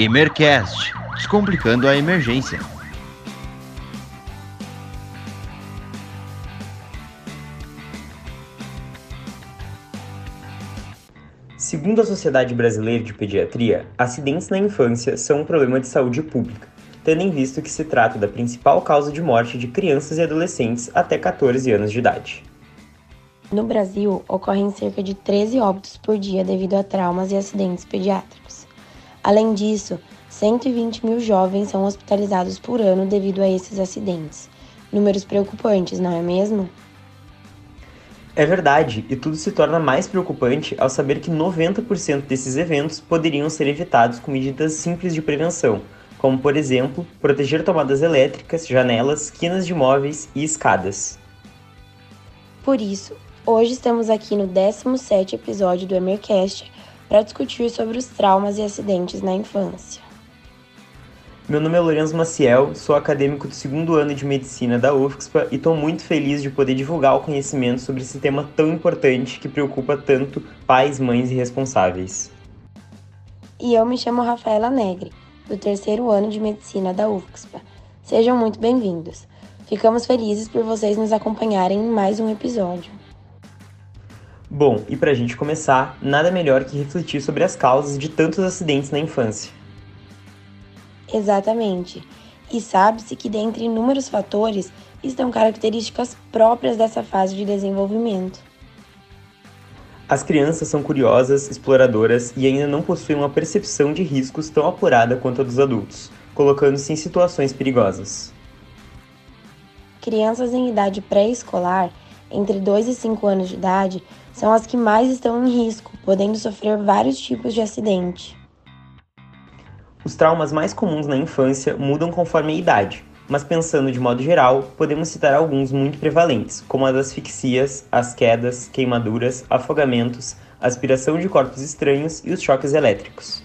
Emercast Descomplicando a Emergência. Segundo a Sociedade Brasileira de Pediatria, acidentes na infância são um problema de saúde pública, tendo em vista que se trata da principal causa de morte de crianças e adolescentes até 14 anos de idade. No Brasil, ocorrem cerca de 13 óbitos por dia devido a traumas e acidentes pediátricos. Além disso, 120 mil jovens são hospitalizados por ano devido a esses acidentes. Números preocupantes, não é mesmo? É verdade, e tudo se torna mais preocupante ao saber que 90% desses eventos poderiam ser evitados com medidas simples de prevenção, como, por exemplo, proteger tomadas elétricas, janelas, quinas de móveis e escadas. Por isso, hoje estamos aqui no 17º episódio do Emercast para discutir sobre os traumas e acidentes na infância. Meu nome é Lourenço Maciel, sou acadêmico do segundo ano de medicina da UFSPA e estou muito feliz de poder divulgar o conhecimento sobre esse tema tão importante que preocupa tanto pais, mães e responsáveis. E eu me chamo Rafaela Negre, do terceiro ano de medicina da UFSPA. Sejam muito bem-vindos. Ficamos felizes por vocês nos acompanharem em mais um episódio. Bom, e para a gente começar, nada melhor que refletir sobre as causas de tantos acidentes na infância. Exatamente. E sabe-se que, dentre inúmeros fatores, estão características próprias dessa fase de desenvolvimento. As crianças são curiosas, exploradoras e ainda não possuem uma percepção de riscos tão apurada quanto a dos adultos, colocando-se em situações perigosas. Crianças em idade pré-escolar, entre 2 e 5 anos de idade, são as que mais estão em risco, podendo sofrer vários tipos de acidente. Os traumas mais comuns na infância mudam conforme a idade, mas pensando de modo geral, podemos citar alguns muito prevalentes, como as asfixias, as quedas, queimaduras, afogamentos, aspiração de corpos estranhos e os choques elétricos.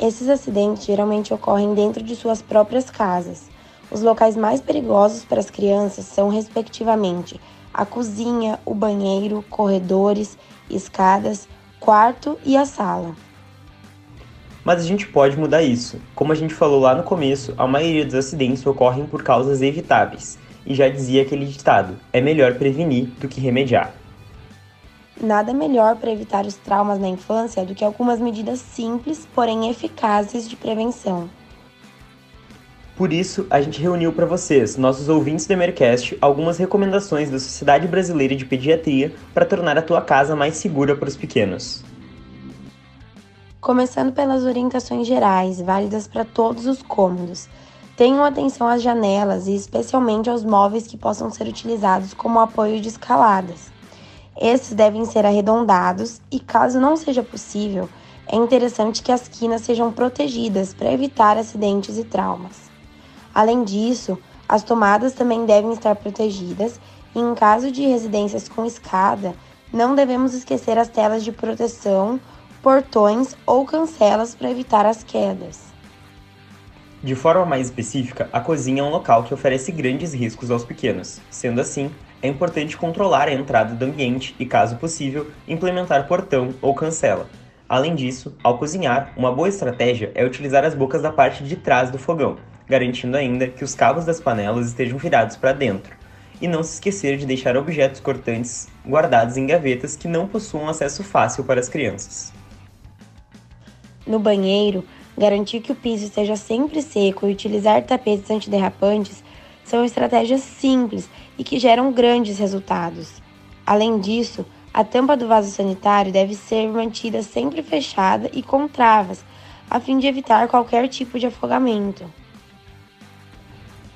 Esses acidentes geralmente ocorrem dentro de suas próprias casas. Os locais mais perigosos para as crianças são, respectivamente, a cozinha, o banheiro, corredores, escadas, quarto e a sala. Mas a gente pode mudar isso. Como a gente falou lá no começo, a maioria dos acidentes ocorrem por causas evitáveis. E já dizia aquele ditado: é melhor prevenir do que remediar. Nada melhor para evitar os traumas na infância do que algumas medidas simples, porém eficazes de prevenção. Por isso, a gente reuniu para vocês, nossos ouvintes do Emercast, algumas recomendações da Sociedade Brasileira de Pediatria para tornar a tua casa mais segura para os pequenos. Começando pelas orientações gerais, válidas para todos os cômodos. Tenham atenção às janelas e especialmente aos móveis que possam ser utilizados como apoio de escaladas. Esses devem ser arredondados e, caso não seja possível, é interessante que as quinas sejam protegidas para evitar acidentes e traumas. Além disso, as tomadas também devem estar protegidas e, em caso de residências com escada, não devemos esquecer as telas de proteção portões ou cancelas para evitar as quedas. De forma mais específica, a cozinha é um local que oferece grandes riscos aos pequenos. Sendo assim, é importante controlar a entrada do ambiente e, caso possível, implementar portão ou cancela. Além disso, ao cozinhar, uma boa estratégia é utilizar as bocas da parte de trás do fogão, garantindo ainda que os cabos das panelas estejam virados para dentro. E não se esquecer de deixar objetos cortantes guardados em gavetas que não possuam acesso fácil para as crianças. No banheiro, garantir que o piso esteja sempre seco e utilizar tapetes antiderrapantes são estratégias simples e que geram grandes resultados. Além disso, a tampa do vaso sanitário deve ser mantida sempre fechada e com travas, a fim de evitar qualquer tipo de afogamento.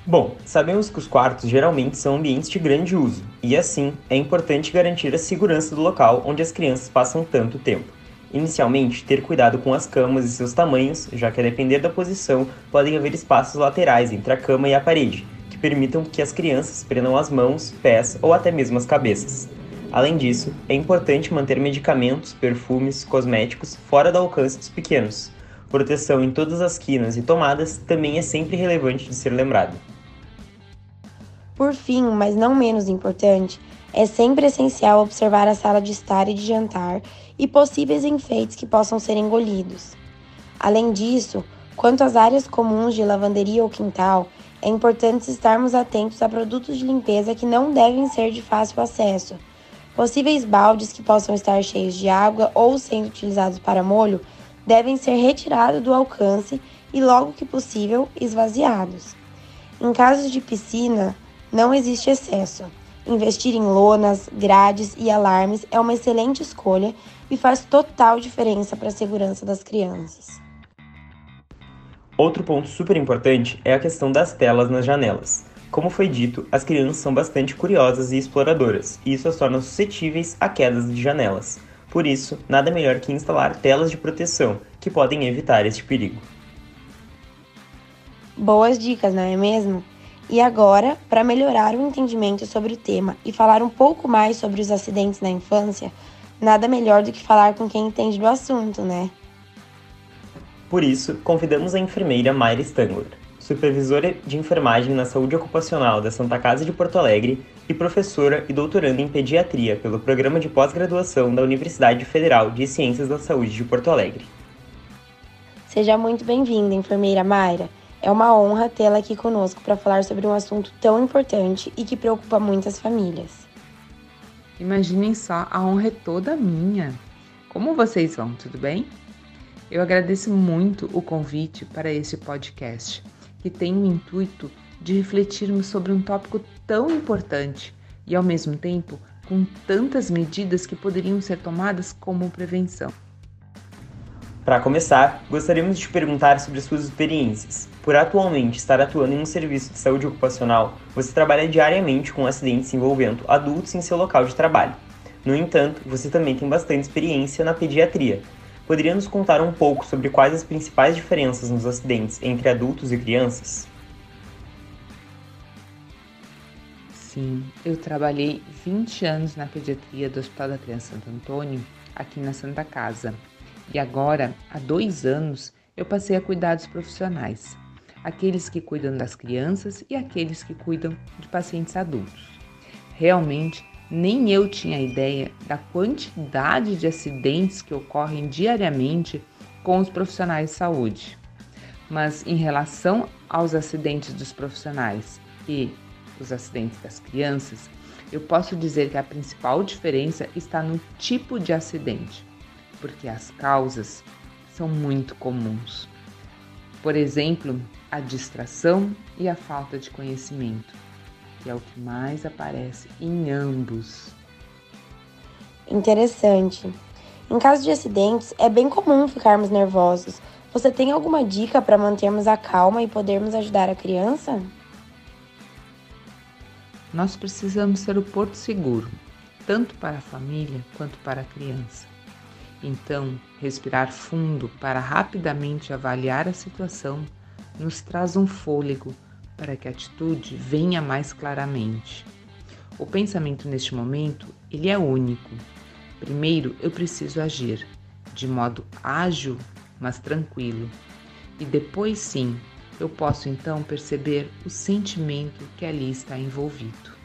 Bom, sabemos que os quartos geralmente são ambientes de grande uso, e assim é importante garantir a segurança do local onde as crianças passam tanto tempo. Inicialmente, ter cuidado com as camas e seus tamanhos, já que a depender da posição, podem haver espaços laterais entre a cama e a parede, que permitam que as crianças prendam as mãos, pés ou até mesmo as cabeças. Além disso, é importante manter medicamentos, perfumes, cosméticos fora do alcance dos pequenos. Proteção em todas as quinas e tomadas também é sempre relevante de ser lembrado. Por fim, mas não menos importante, é sempre essencial observar a sala de estar e de jantar e possíveis enfeites que possam ser engolidos. Além disso, quanto às áreas comuns de lavanderia ou quintal, é importante estarmos atentos a produtos de limpeza que não devem ser de fácil acesso. Possíveis baldes que possam estar cheios de água ou sendo utilizados para molho devem ser retirados do alcance e, logo que possível, esvaziados. Em casos de piscina, não existe excesso. Investir em lonas, grades e alarmes é uma excelente escolha e faz total diferença para a segurança das crianças. Outro ponto super importante é a questão das telas nas janelas. Como foi dito, as crianças são bastante curiosas e exploradoras, e isso as torna suscetíveis a quedas de janelas. Por isso, nada melhor que instalar telas de proteção, que podem evitar este perigo. Boas dicas, não é mesmo? E agora, para melhorar o entendimento sobre o tema e falar um pouco mais sobre os acidentes na infância, nada melhor do que falar com quem entende do assunto, né? Por isso, convidamos a enfermeira Mayra Stangler, supervisora de enfermagem na saúde ocupacional da Santa Casa de Porto Alegre e professora e doutoranda em pediatria pelo programa de pós-graduação da Universidade Federal de Ciências da Saúde de Porto Alegre. Seja muito bem-vinda, enfermeira Mayra. É uma honra tê-la aqui conosco para falar sobre um assunto tão importante e que preocupa muitas famílias. Imaginem só, a honra é toda minha. Como vocês vão? Tudo bem? Eu agradeço muito o convite para este podcast, que tem o intuito de refletirmos sobre um tópico tão importante e, ao mesmo tempo, com tantas medidas que poderiam ser tomadas como prevenção. Para começar, gostaríamos de te perguntar sobre suas experiências. Por atualmente estar atuando em um serviço de saúde ocupacional, você trabalha diariamente com acidentes envolvendo adultos em seu local de trabalho. No entanto, você também tem bastante experiência na pediatria. Poderia nos contar um pouco sobre quais as principais diferenças nos acidentes entre adultos e crianças? Sim, eu trabalhei 20 anos na pediatria do Hospital da Criança Santo Antônio, aqui na Santa Casa, e agora, há dois anos, eu passei a cuidar dos profissionais, aqueles que cuidam das crianças e aqueles que cuidam de pacientes adultos. Realmente, nem eu tinha ideia da quantidade de acidentes que ocorrem diariamente com os profissionais de saúde. Mas em relação aos acidentes dos profissionais e os acidentes das crianças, eu posso dizer que a principal diferença está no tipo de acidente porque as causas são muito comuns. Por exemplo, a distração e a falta de conhecimento, que é o que mais aparece em ambos. Interessante. Em caso de acidentes, é bem comum ficarmos nervosos. Você tem alguma dica para mantermos a calma e podermos ajudar a criança? Nós precisamos ser o porto seguro, tanto para a família quanto para a criança. Então, respirar fundo para rapidamente avaliar a situação nos traz um fôlego para que a atitude venha mais claramente. O pensamento neste momento, ele é único. Primeiro, eu preciso agir de modo ágil, mas tranquilo. E depois sim, eu posso então perceber o sentimento que ali está envolvido.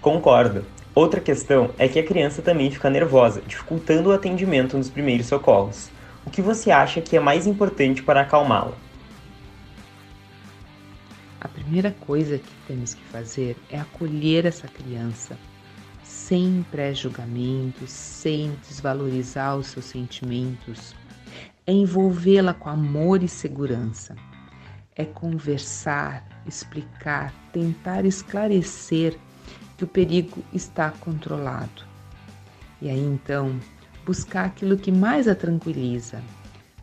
Concordo. Outra questão é que a criança também fica nervosa, dificultando o atendimento nos primeiros socorros. O que você acha que é mais importante para acalmá-la? A primeira coisa que temos que fazer é acolher essa criança, sem pré-julgamento, sem desvalorizar os seus sentimentos. É envolvê-la com amor e segurança. É conversar, explicar, tentar esclarecer que o perigo está controlado. E aí então, buscar aquilo que mais a tranquiliza,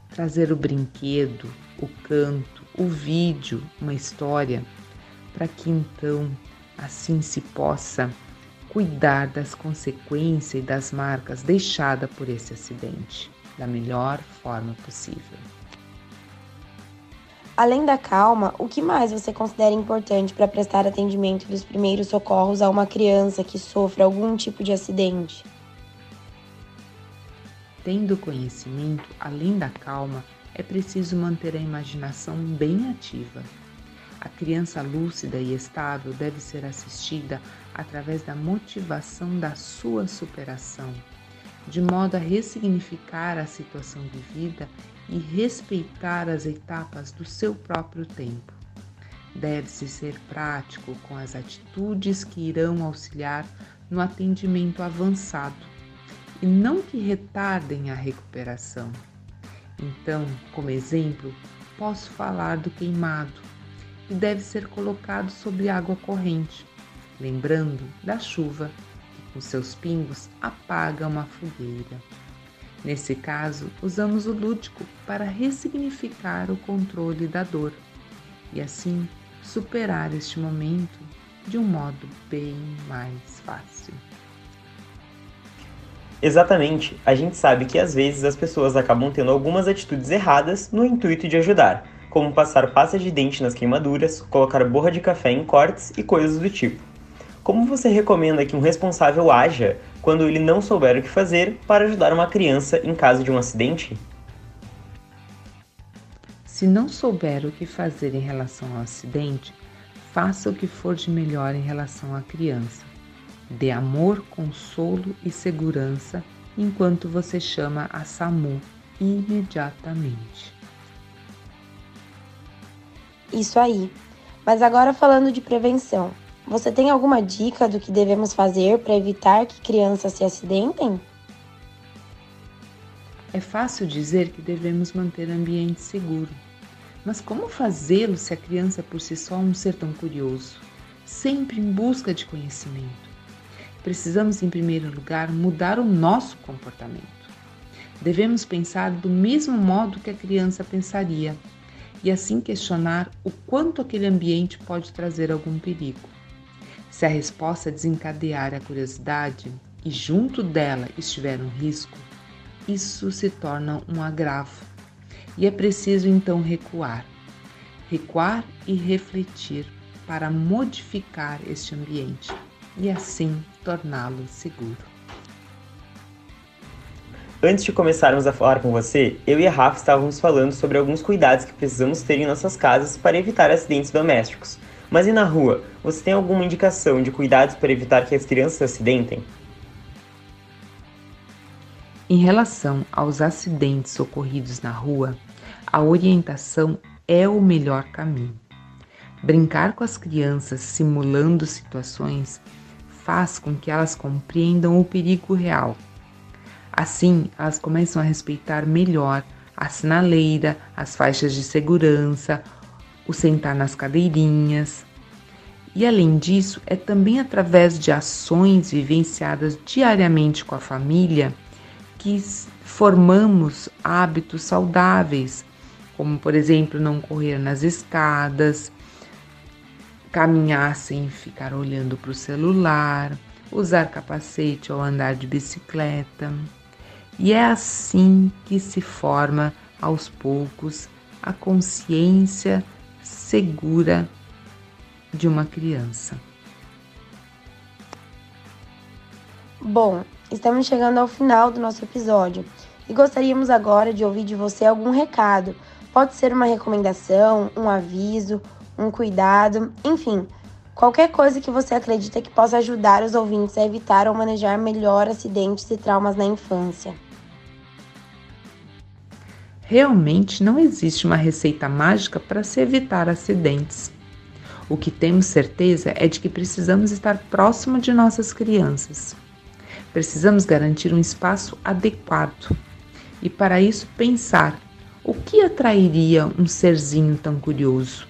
trazer o brinquedo, o canto, o vídeo, uma história, para que então assim se possa cuidar das consequências e das marcas deixadas por esse acidente da melhor forma possível. Além da calma, o que mais você considera importante para prestar atendimento dos primeiros socorros a uma criança que sofre algum tipo de acidente? Tendo conhecimento, além da calma, é preciso manter a imaginação bem ativa. A criança lúcida e estável deve ser assistida através da motivação da sua superação, de modo a ressignificar a situação vivida e respeitar as etapas do seu próprio tempo. Deve-se ser prático com as atitudes que irão auxiliar no atendimento avançado e não que retardem a recuperação. Então, como exemplo, posso falar do queimado, que deve ser colocado sobre água corrente, lembrando da chuva, com seus pingos apaga uma fogueira. Nesse caso, usamos o lúdico para ressignificar o controle da dor e assim superar este momento de um modo bem mais fácil. Exatamente, a gente sabe que às vezes as pessoas acabam tendo algumas atitudes erradas no intuito de ajudar, como passar pasta de dente nas queimaduras, colocar borra de café em cortes e coisas do tipo. Como você recomenda que um responsável haja quando ele não souber o que fazer para ajudar uma criança em caso de um acidente? Se não souber o que fazer em relação ao acidente, faça o que for de melhor em relação à criança. Dê amor, consolo e segurança enquanto você chama a SAMU imediatamente. Isso aí. Mas agora falando de prevenção, você tem alguma dica do que devemos fazer para evitar que crianças se acidentem? É fácil dizer que devemos manter ambiente seguro mas como fazê-lo se a criança é por si só um ser tão curioso, sempre em busca de conhecimento? Precisamos, em primeiro lugar, mudar o nosso comportamento. Devemos pensar do mesmo modo que a criança pensaria e assim questionar o quanto aquele ambiente pode trazer algum perigo. Se a resposta desencadear a curiosidade e junto dela estiver um risco, isso se torna um agravo e é preciso então recuar. Recuar e refletir para modificar este ambiente e assim torná-lo seguro. Antes de começarmos a falar com você, eu e a Rafa estávamos falando sobre alguns cuidados que precisamos ter em nossas casas para evitar acidentes domésticos. Mas e na rua? Você tem alguma indicação de cuidados para evitar que as crianças se acidentem? Em relação aos acidentes ocorridos na rua, a orientação é o melhor caminho. Brincar com as crianças simulando situações faz com que elas compreendam o perigo real. Assim, elas começam a respeitar melhor a sinaleira, as faixas de segurança, o sentar nas cadeirinhas. E além disso, é também através de ações vivenciadas diariamente com a família que formamos hábitos saudáveis como por exemplo não correr nas escadas, caminhar sem ficar olhando para o celular, usar capacete ao andar de bicicleta. E é assim que se forma aos poucos a consciência segura de uma criança. Bom, estamos chegando ao final do nosso episódio e gostaríamos agora de ouvir de você algum recado Pode ser uma recomendação, um aviso, um cuidado, enfim, qualquer coisa que você acredita que possa ajudar os ouvintes a evitar ou manejar melhor acidentes e traumas na infância. Realmente não existe uma receita mágica para se evitar acidentes. O que temos certeza é de que precisamos estar próximo de nossas crianças. Precisamos garantir um espaço adequado e, para isso, pensar o que atrairia um serzinho tão curioso?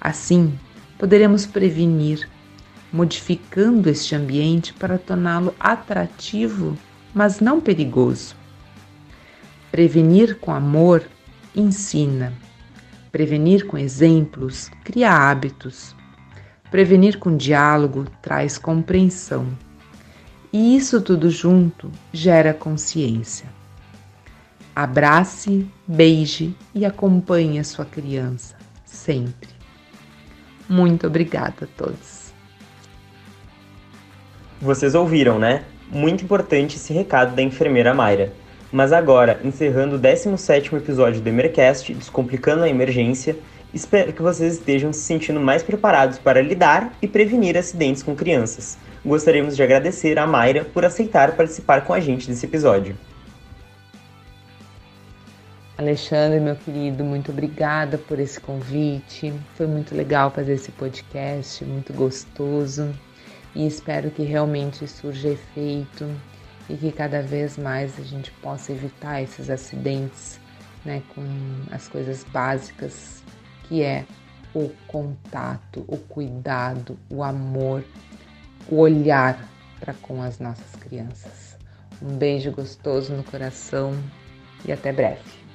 Assim, poderemos prevenir, modificando este ambiente para torná-lo atrativo, mas não perigoso. Prevenir com amor ensina. Prevenir com exemplos cria hábitos. Prevenir com diálogo traz compreensão. E isso tudo junto gera consciência. Abrace, beije e acompanhe a sua criança sempre. Muito obrigada a todos. Vocês ouviram, né? Muito importante esse recado da enfermeira Mayra. Mas agora, encerrando o 17º episódio do Emercast, Descomplicando a Emergência, espero que vocês estejam se sentindo mais preparados para lidar e prevenir acidentes com crianças. gostaríamos de agradecer a Mayra por aceitar participar com a gente desse episódio. Alexandre, meu querido, muito obrigada por esse convite. Foi muito legal fazer esse podcast, muito gostoso. E espero que realmente surja efeito e que cada vez mais a gente possa evitar esses acidentes, né, com as coisas básicas que é o contato, o cuidado, o amor, o olhar para com as nossas crianças. Um beijo gostoso no coração e até breve.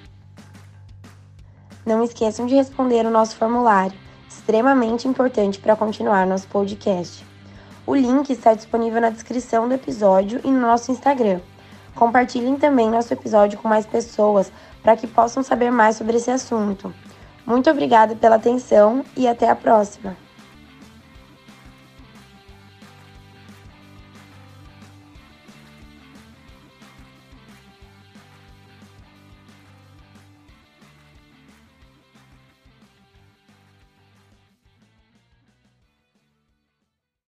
Não esqueçam de responder o nosso formulário, extremamente importante para continuar nosso podcast. O link está disponível na descrição do episódio e no nosso Instagram. Compartilhem também nosso episódio com mais pessoas para que possam saber mais sobre esse assunto. Muito obrigada pela atenção e até a próxima!